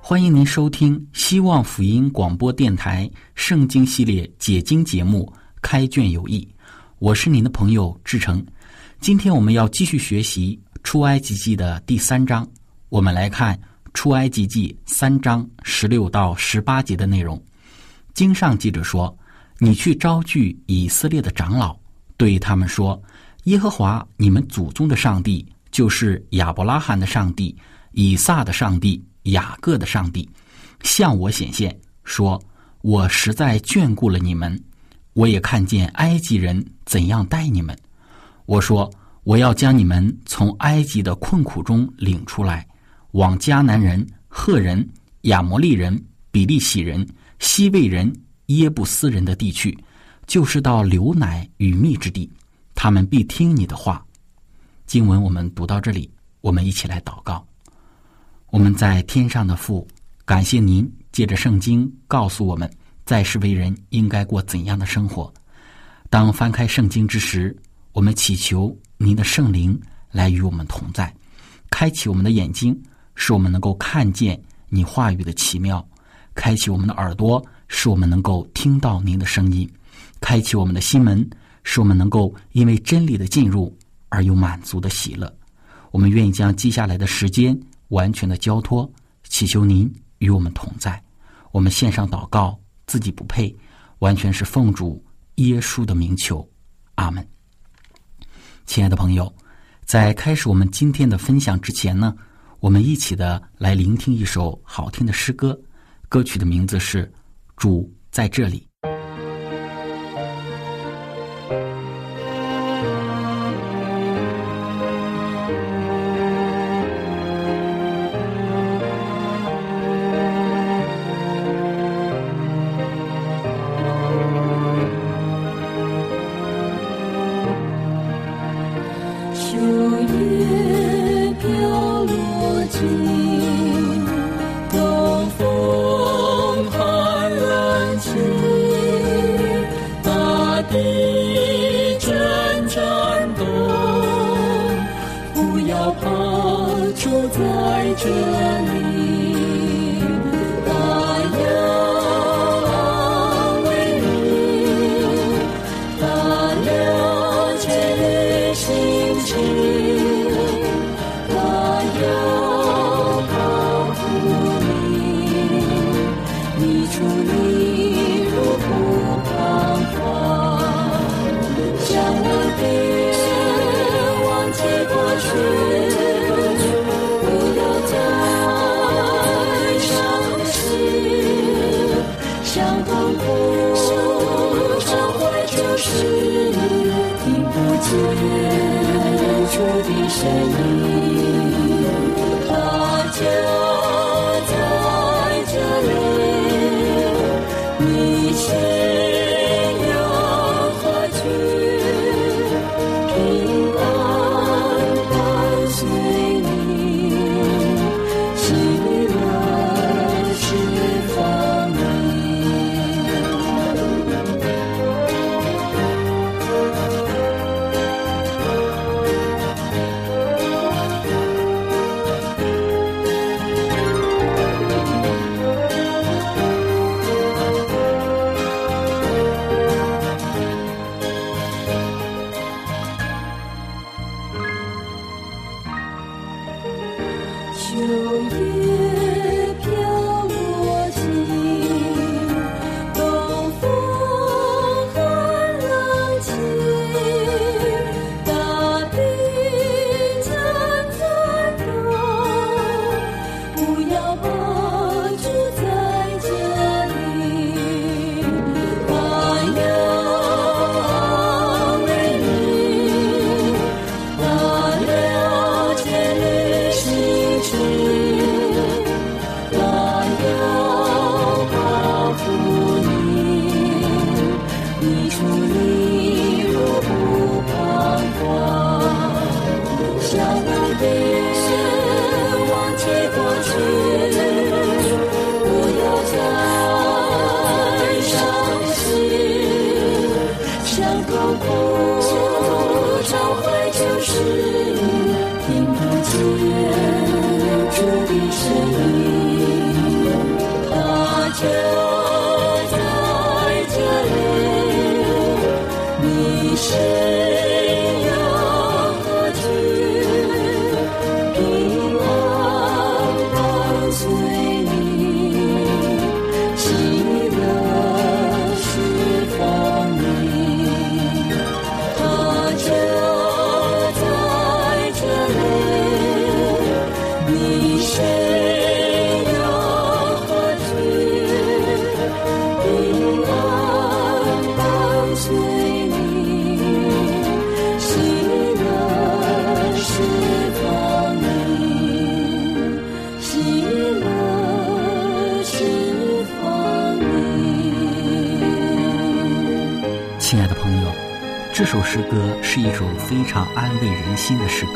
欢迎您收听希望福音广播电台圣经系列解经节目《开卷有益》，我是您的朋友志成。今天我们要继续学习出埃及记的第三章，我们来看出埃及记三章十六到十八节的内容。经上记着说：“你去招聚以色列的长老，对他们说：耶和华你们祖宗的上帝，就是亚伯拉罕的上帝，以撒的上帝。”雅各的上帝向我显现，说：“我实在眷顾了你们，我也看见埃及人怎样待你们。我说，我要将你们从埃及的困苦中领出来，往迦南人、赫人、亚摩利人、比利洗人、西魏人、耶布斯人的地区，就是到流奶与蜜之地，他们必听你的话。”经文我们读到这里，我们一起来祷告。我们在天上的父，感谢您借着圣经告诉我们，在世为人应该过怎样的生活。当翻开圣经之时，我们祈求您的圣灵来与我们同在，开启我们的眼睛，使我们能够看见你话语的奇妙；开启我们的耳朵，使我们能够听到您的声音；开启我们的心门，使我们能够因为真理的进入而有满足的喜乐。我们愿意将接下来的时间。完全的交托，祈求您与我们同在。我们献上祷告，自己不配，完全是奉主耶稣的名求。阿门。亲爱的朋友，在开始我们今天的分享之前呢，我们一起的来聆听一首好听的诗歌。歌曲的名字是《主在这里》。秋叶飘落尽东风寒冷清大地阵阵抖不要怕住在这里。肩处的身影。oh 就在这里你是。亲爱的朋友这首诗歌是一首非常安慰人心的诗歌。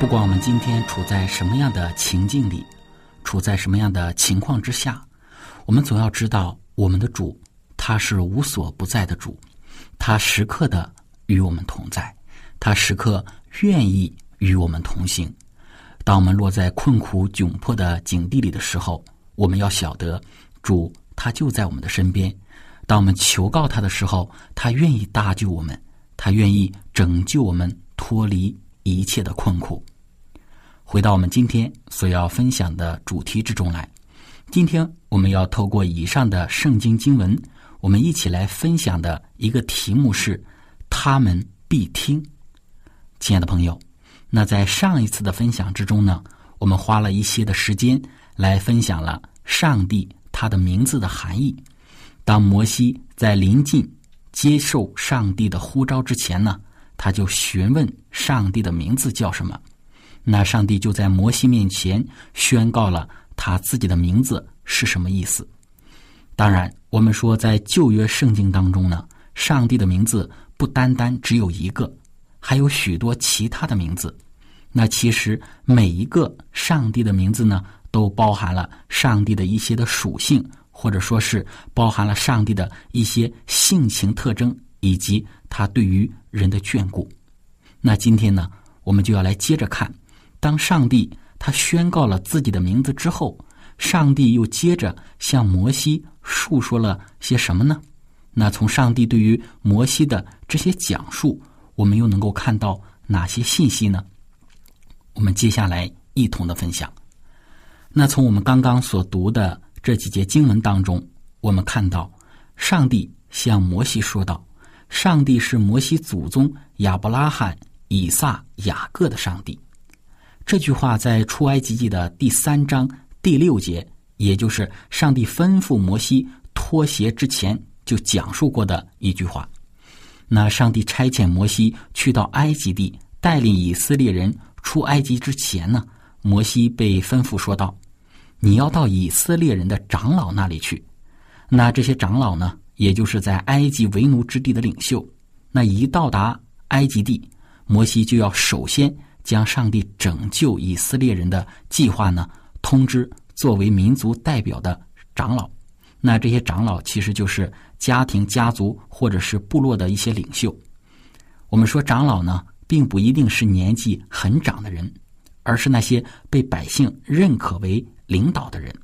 不管我们今天处在什么样的情境里，处在什么样的情况之下，我们总要知道，我们的主他是无所不在的主，他时刻的与我们同在，他时刻愿意与我们同行。当我们落在困苦窘迫的境地里的时候，我们要晓得，主他就在我们的身边。当我们求告他的时候，他愿意搭救我们，他愿意拯救我们脱离一切的困苦。回到我们今天所要分享的主题之中来，今天我们要透过以上的圣经经文，我们一起来分享的一个题目是“他们必听”。亲爱的朋友，那在上一次的分享之中呢，我们花了一些的时间来分享了上帝他的名字的含义。当摩西在临近接受上帝的呼召之前呢，他就询问上帝的名字叫什么。那上帝就在摩西面前宣告了他自己的名字是什么意思。当然，我们说在旧约圣经当中呢，上帝的名字不单单只有一个，还有许多其他的名字。那其实每一个上帝的名字呢，都包含了上帝的一些的属性。或者说是包含了上帝的一些性情特征，以及他对于人的眷顾。那今天呢，我们就要来接着看，当上帝他宣告了自己的名字之后，上帝又接着向摩西述说了些什么呢？那从上帝对于摩西的这些讲述，我们又能够看到哪些信息呢？我们接下来一同的分享。那从我们刚刚所读的。这几节经文当中，我们看到，上帝向摩西说道：“上帝是摩西祖宗亚伯拉罕、以撒、雅各的上帝。”这句话在出埃及记的第三章第六节，也就是上帝吩咐摩西脱鞋之前就讲述过的一句话。那上帝差遣摩西去到埃及地，带领以色列人出埃及之前呢，摩西被吩咐说道。你要到以色列人的长老那里去，那这些长老呢，也就是在埃及为奴之地的领袖。那一到达埃及地，摩西就要首先将上帝拯救以色列人的计划呢，通知作为民族代表的长老。那这些长老其实就是家庭、家族或者是部落的一些领袖。我们说长老呢，并不一定是年纪很长的人，而是那些被百姓认可为。领导的人，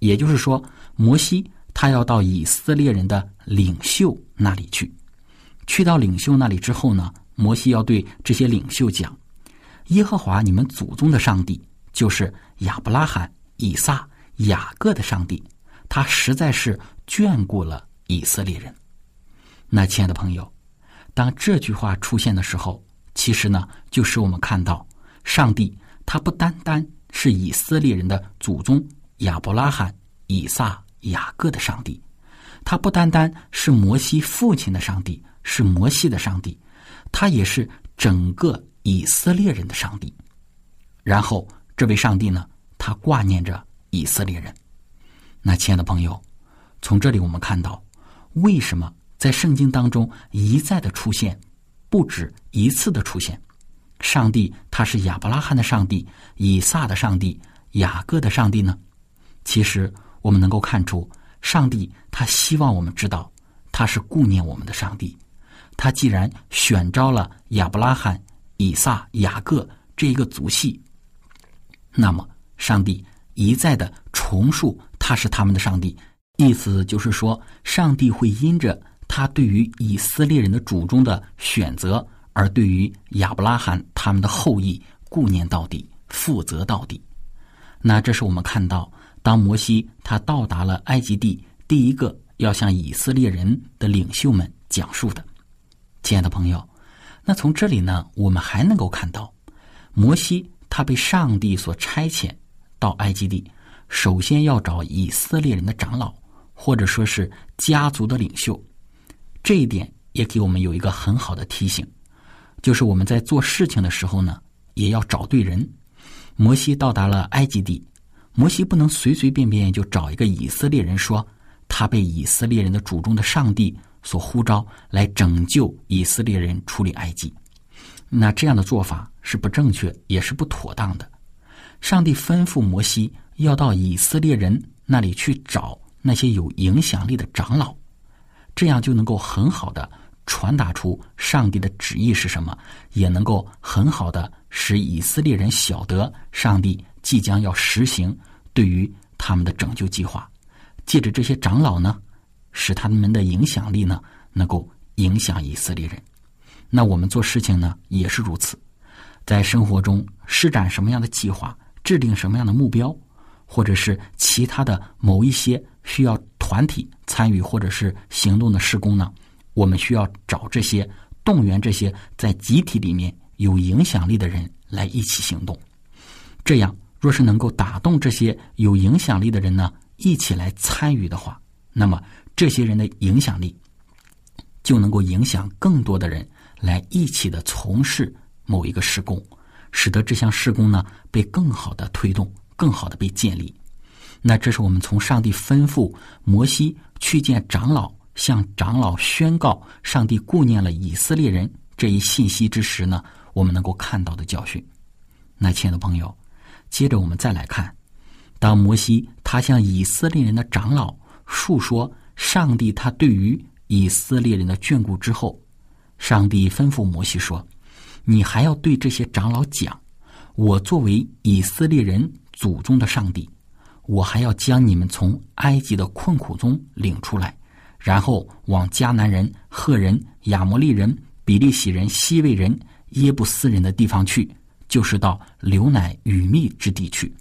也就是说，摩西他要到以色列人的领袖那里去。去到领袖那里之后呢，摩西要对这些领袖讲：“耶和华你们祖宗的上帝，就是亚伯拉罕、以撒、雅各的上帝，他实在是眷顾了以色列人。”那亲爱的朋友，当这句话出现的时候，其实呢，就是我们看到上帝他不单单。是以色列人的祖宗亚伯拉罕、以撒、雅各的上帝，他不单单是摩西父亲的上帝，是摩西的上帝，他也是整个以色列人的上帝。然后，这位上帝呢，他挂念着以色列人。那亲爱的朋友，从这里我们看到，为什么在圣经当中一再的出现，不止一次的出现。上帝他是亚伯拉罕的上帝，以撒的上帝，雅各的上帝呢？其实我们能够看出，上帝他希望我们知道，他是顾念我们的上帝。他既然选召了亚伯拉罕、以撒、雅各这一个族系，那么上帝一再的重述他是他们的上帝，意思就是说，上帝会因着他对于以色列人的主宗的选择，而对于亚伯拉罕他们的后裔顾念到底，负责到底。那这是我们看到，当摩西他到达了埃及地，第一个要向以色列人的领袖们讲述的。亲爱的朋友，那从这里呢，我们还能够看到，摩西他被上帝所差遣到埃及地，首先要找以色列人的长老。或者说是家族的领袖，这一点也给我们有一个很好的提醒，就是我们在做事情的时候呢，也要找对人。摩西到达了埃及地，摩西不能随随便便就找一个以色列人说他被以色列人的主中的上帝所呼召来拯救以色列人处理埃及，那这样的做法是不正确也是不妥当的。上帝吩咐摩西要到以色列人那里去找。那些有影响力的长老，这样就能够很好的传达出上帝的旨意是什么，也能够很好的使以色列人晓得上帝即将要实行对于他们的拯救计划。借着这些长老呢，使他们的影响力呢能够影响以色列人。那我们做事情呢也是如此，在生活中施展什么样的计划，制定什么样的目标，或者是其他的某一些。需要团体参与或者是行动的施工呢？我们需要找这些动员这些在集体里面有影响力的人来一起行动。这样，若是能够打动这些有影响力的人呢，一起来参与的话，那么这些人的影响力就能够影响更多的人来一起的从事某一个施工，使得这项施工呢被更好的推动，更好的被建立。那这是我们从上帝吩咐摩西去见长老，向长老宣告上帝顾念了以色列人这一信息之时呢，我们能够看到的教训。那亲爱的朋友，接着我们再来看，当摩西他向以色列人的长老述说上帝他对于以色列人的眷顾之后，上帝吩咐摩西说：“你还要对这些长老讲，我作为以色列人祖宗的上帝。”我还要将你们从埃及的困苦中领出来，然后往迦南人、赫人、亚摩利人、比利洗人、西魏人、耶布斯人的地方去，就是到流奶与蜜之地去。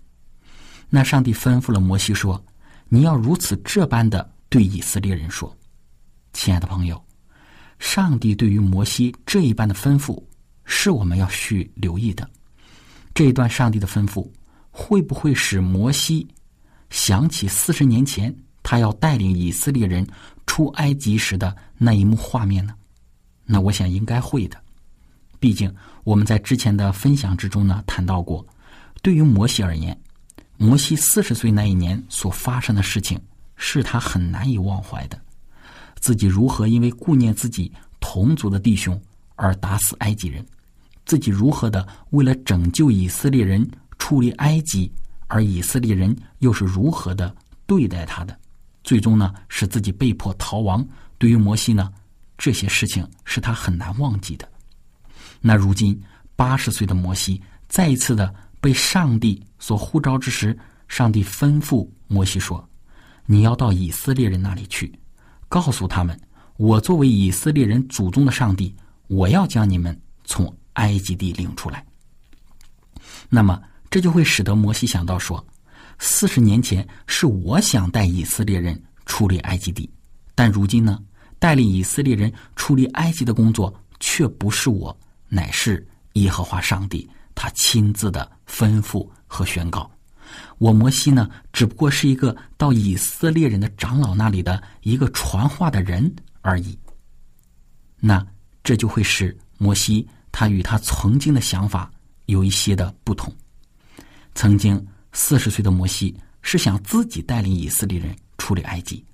那上帝吩咐了摩西说：“你要如此这般的对以色列人说。”亲爱的朋友，上帝对于摩西这一般的吩咐，是我们要去留意的。这一段上帝的吩咐，会不会使摩西？想起四十年前他要带领以色列人出埃及时的那一幕画面呢？那我想应该会的。毕竟我们在之前的分享之中呢谈到过，对于摩西而言，摩西四十岁那一年所发生的事情是他很难以忘怀的。自己如何因为顾念自己同族的弟兄而打死埃及人，自己如何的为了拯救以色列人出离埃及。而以色列人又是如何的对待他的？最终呢，使自己被迫逃亡。对于摩西呢，这些事情是他很难忘记的。那如今八十岁的摩西再一次的被上帝所呼召之时，上帝吩咐摩西说：“你要到以色列人那里去，告诉他们，我作为以色列人祖宗的上帝，我要将你们从埃及地领出来。”那么。这就会使得摩西想到说：四十年前是我想带以色列人出离埃及地，但如今呢，带领以色列人出离埃及的工作却不是我，乃是耶和华上帝他亲自的吩咐和宣告。我摩西呢，只不过是一个到以色列人的长老那里的一个传话的人而已。那这就会使摩西他与他曾经的想法有一些的不同。曾经四十岁的摩西是想自己带领以色列人出离埃及，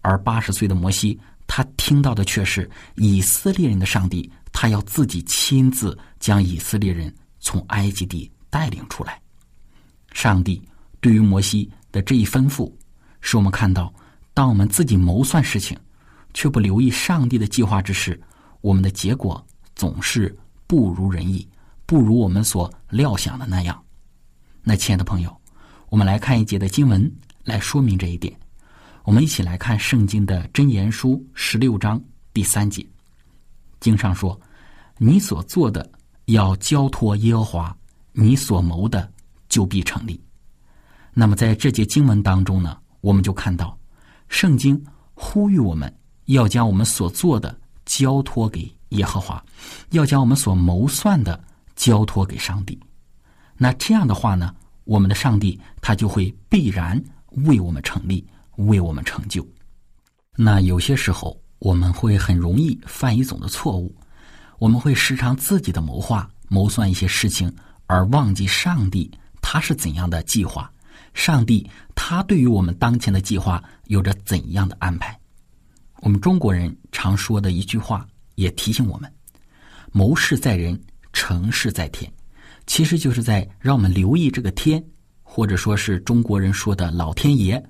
而八十岁的摩西他听到的却是以色列人的上帝，他要自己亲自将以色列人从埃及地带领出来。上帝对于摩西的这一吩咐，使我们看到，当我们自己谋算事情，却不留意上帝的计划之时，我们的结果总是不如人意，不如我们所料想的那样。那亲爱的朋友，我们来看一节的经文来说明这一点。我们一起来看圣经的箴言书十六章第三节，经上说：“你所做的要交托耶和华，你所谋的就必成立。”那么在这节经文当中呢，我们就看到圣经呼吁我们要将我们所做的交托给耶和华，要将我们所谋算的交托给上帝。那这样的话呢，我们的上帝他就会必然为我们成立。为我们成就。那有些时候，我们会很容易犯一种的错误，我们会时常自己的谋划、谋算一些事情，而忘记上帝他是怎样的计划。上帝他对于我们当前的计划有着怎样的安排？我们中国人常说的一句话，也提醒我们：谋事在人，成事在天。其实就是在让我们留意这个天，或者说是中国人说的老天爷。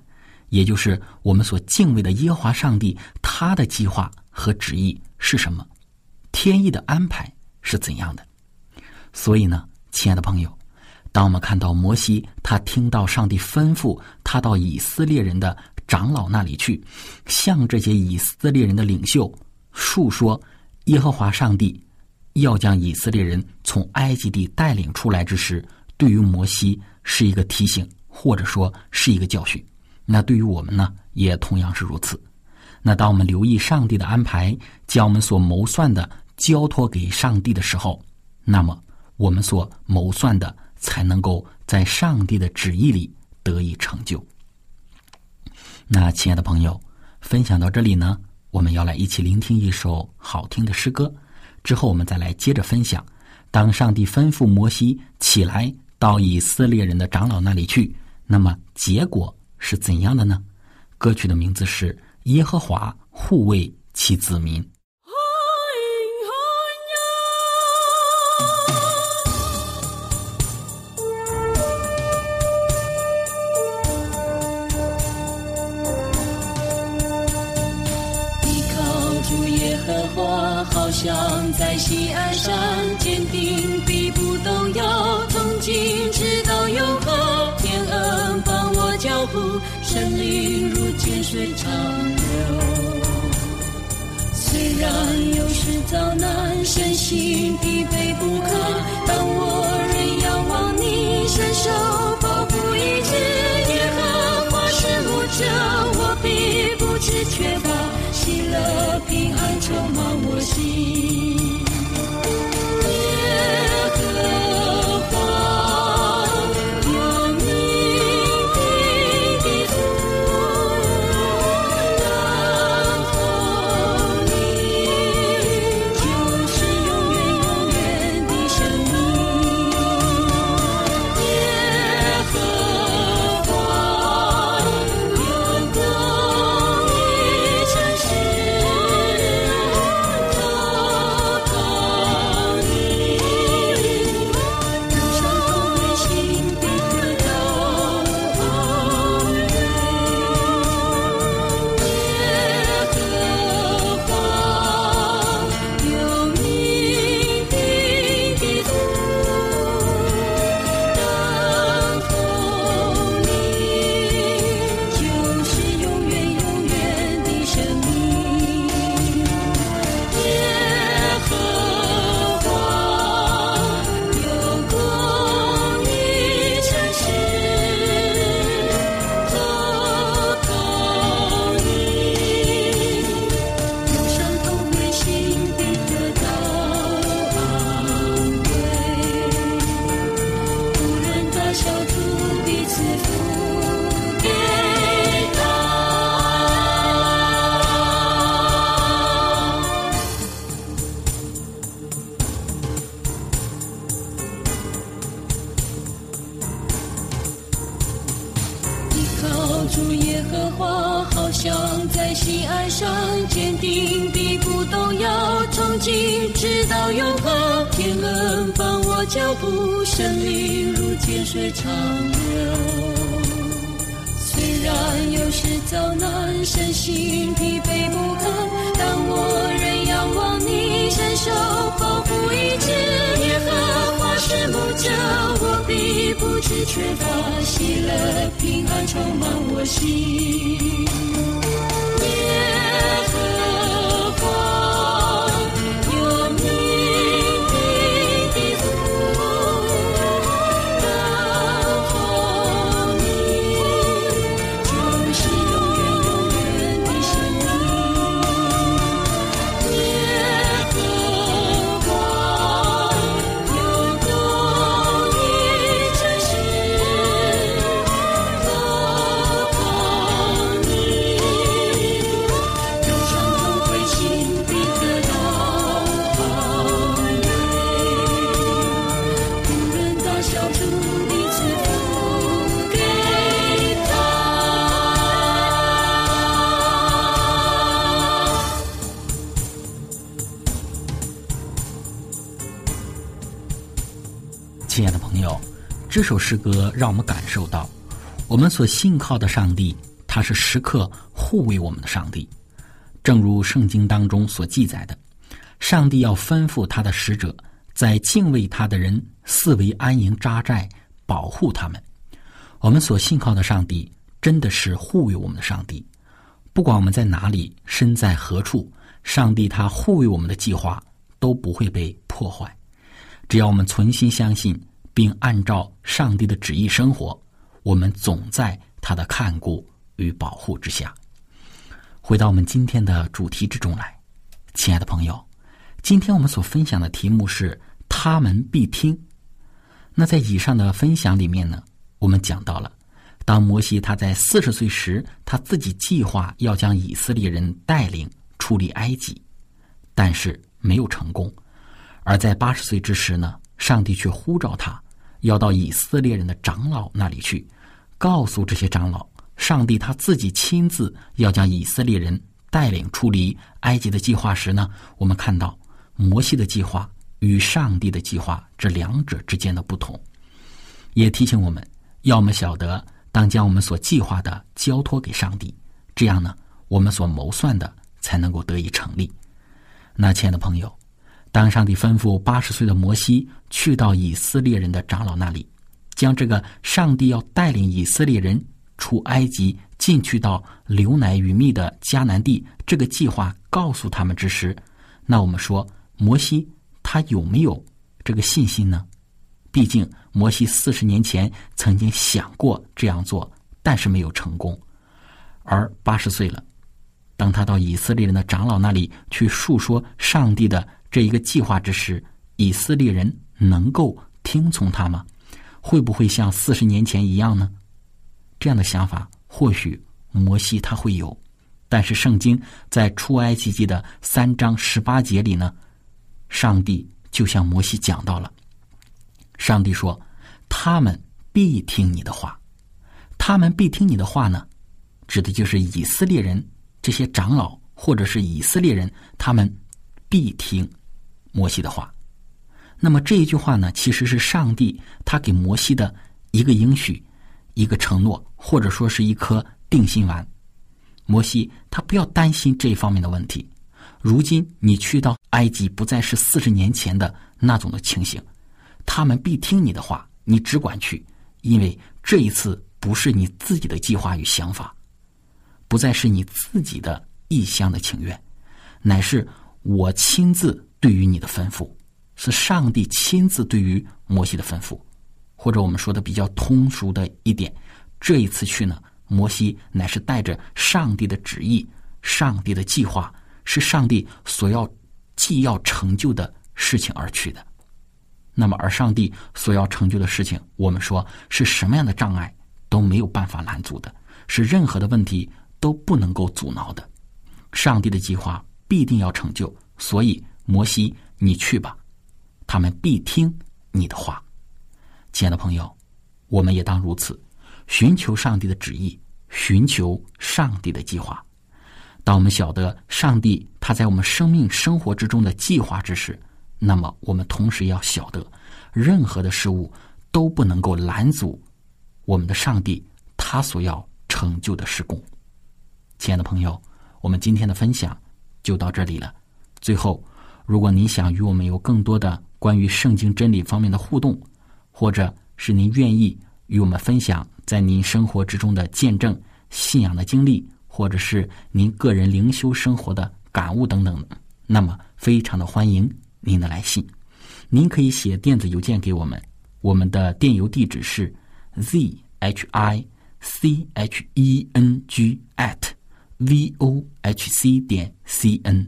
也就是我们所敬畏的耶和华上帝，他的计划和旨意是什么？天意的安排是怎样的？所以呢，亲爱的朋友，当我们看到摩西他听到上帝吩咐他到以色列人的长老那里去，向这些以色列人的领袖述说耶和华上帝要将以色列人从埃及地带领出来之时，对于摩西是一个提醒，或者说是一个教训。那对于我们呢，也同样是如此。那当我们留意上帝的安排，将我们所谋算的交托给上帝的时候，那么我们所谋算的才能够在上帝的旨意里得以成就。那亲爱的朋友，分享到这里呢，我们要来一起聆听一首好听的诗歌，之后我们再来接着分享。当上帝吩咐摩西起来到以色列人的长老那里去，那么结果。是怎样的呢？歌曲的名字是《耶和华护卫其子民》。在西岸山，坚定必不动摇，从今直到永恒，天恩伴我。脚步，生灵如涧水长流。虽然有时遭难，身心疲惫不堪，主耶和华好像在心岸上坚定地不动摇，从今直到永恒。天冷放我脚步，生命如涧水长流。虽然有时遭难，身心疲惫不堪，但我仍仰望你，伸手保护一切。耶和。师母教我，必不知却地喜乐平安，充满我心。这首诗歌让我们感受到，我们所信靠的上帝，他是时刻护卫我们的上帝。正如圣经当中所记载的，上帝要吩咐他的使者，在敬畏他的人四围安营扎寨，保护他们。我们所信靠的上帝，真的是护卫我们的上帝。不管我们在哪里，身在何处，上帝他护卫我们的计划都不会被破坏。只要我们存心相信，并按照上帝的旨意生活，我们总在他的看顾与保护之下。回到我们今天的主题之中来，亲爱的朋友，今天我们所分享的题目是“他们必听”。那在以上的分享里面呢，我们讲到了，当摩西他在四十岁时，他自己计划要将以色列人带领出离埃及，但是没有成功。而在八十岁之时呢，上帝却呼召他，要到以色列人的长老那里去，告诉这些长老，上帝他自己亲自要将以色列人带领出离埃及的计划时呢，我们看到摩西的计划与上帝的计划这两者之间的不同，也提醒我们，要么晓得当将我们所计划的交托给上帝，这样呢，我们所谋算的才能够得以成立。那亲爱的朋友。当上帝吩咐八十岁的摩西去到以色列人的长老那里，将这个上帝要带领以色列人出埃及、进去到流奶与蜜的迦南地这个计划告诉他们之时，那我们说摩西他有没有这个信心呢？毕竟摩西四十年前曾经想过这样做，但是没有成功。而八十岁了，当他到以色列人的长老那里去述说上帝的。这一个计划之时，以色列人能够听从他吗？会不会像四十年前一样呢？这样的想法或许摩西他会有，但是圣经在出埃及记的三章十八节里呢，上帝就向摩西讲到了。上帝说：“他们必听你的话，他们必听你的话呢，指的就是以色列人这些长老或者是以色列人，他们必听。”摩西的话，那么这一句话呢，其实是上帝他给摩西的一个应许、一个承诺，或者说是一颗定心丸。摩西他不要担心这方面的问题。如今你去到埃及，不再是四十年前的那种的情形，他们必听你的话，你只管去，因为这一次不是你自己的计划与想法，不再是你自己的一厢的情愿，乃是我亲自。对于你的吩咐，是上帝亲自对于摩西的吩咐，或者我们说的比较通俗的一点，这一次去呢，摩西乃是带着上帝的旨意、上帝的计划，是上帝所要既要成就的事情而去的。那么，而上帝所要成就的事情，我们说是什么样的障碍都没有办法拦阻的，是任何的问题都不能够阻挠的。上帝的计划必定要成就，所以。摩西，你去吧，他们必听你的话。亲爱的朋友，我们也当如此，寻求上帝的旨意，寻求上帝的计划。当我们晓得上帝他在我们生命生活之中的计划之时，那么我们同时要晓得，任何的事物都不能够拦阻我们的上帝他所要成就的事工。亲爱的朋友，我们今天的分享就到这里了。最后。如果您想与我们有更多的关于圣经真理方面的互动，或者是您愿意与我们分享在您生活之中的见证、信仰的经历，或者是您个人灵修生活的感悟等等，那么非常的欢迎您的来信。您可以写电子邮件给我们，我们的电邮地址是 z h i c h e n g at v o h c 点 c n。